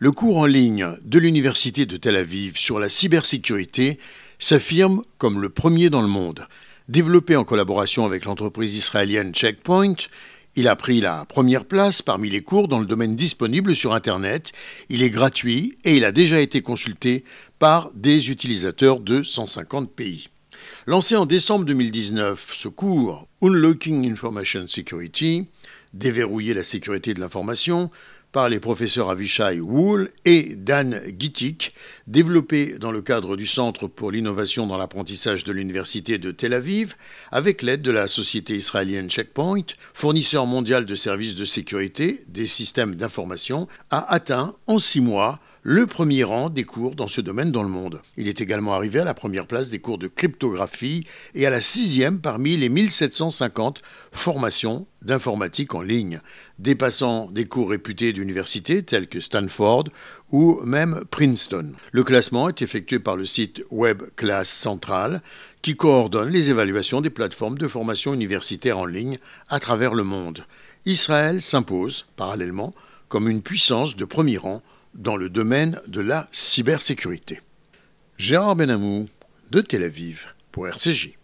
Le cours en ligne de l'Université de Tel Aviv sur la cybersécurité s'affirme comme le premier dans le monde. Développé en collaboration avec l'entreprise israélienne Checkpoint, il a pris la première place parmi les cours dans le domaine disponible sur Internet. Il est gratuit et il a déjà été consulté par des utilisateurs de 150 pays. Lancé en décembre 2019, ce cours Unlocking Information Security, déverrouiller la sécurité de l'information, par les professeurs Avishai Wool et Dan Gittik, développé dans le cadre du Centre pour l'innovation dans l'apprentissage de l'Université de Tel Aviv, avec l'aide de la société israélienne Checkpoint, fournisseur mondial de services de sécurité des systèmes d'information, a atteint en six mois le premier rang des cours dans ce domaine dans le monde. Il est également arrivé à la première place des cours de cryptographie et à la sixième parmi les 1750 formations d'informatique en ligne, dépassant des cours réputés d'universités tels que Stanford ou même Princeton. Le classement est effectué par le site Web Class Central qui coordonne les évaluations des plateformes de formation universitaire en ligne à travers le monde. Israël s'impose, parallèlement, comme une puissance de premier rang dans le domaine de la cybersécurité. Gérard Benamou de Tel Aviv pour RCJ.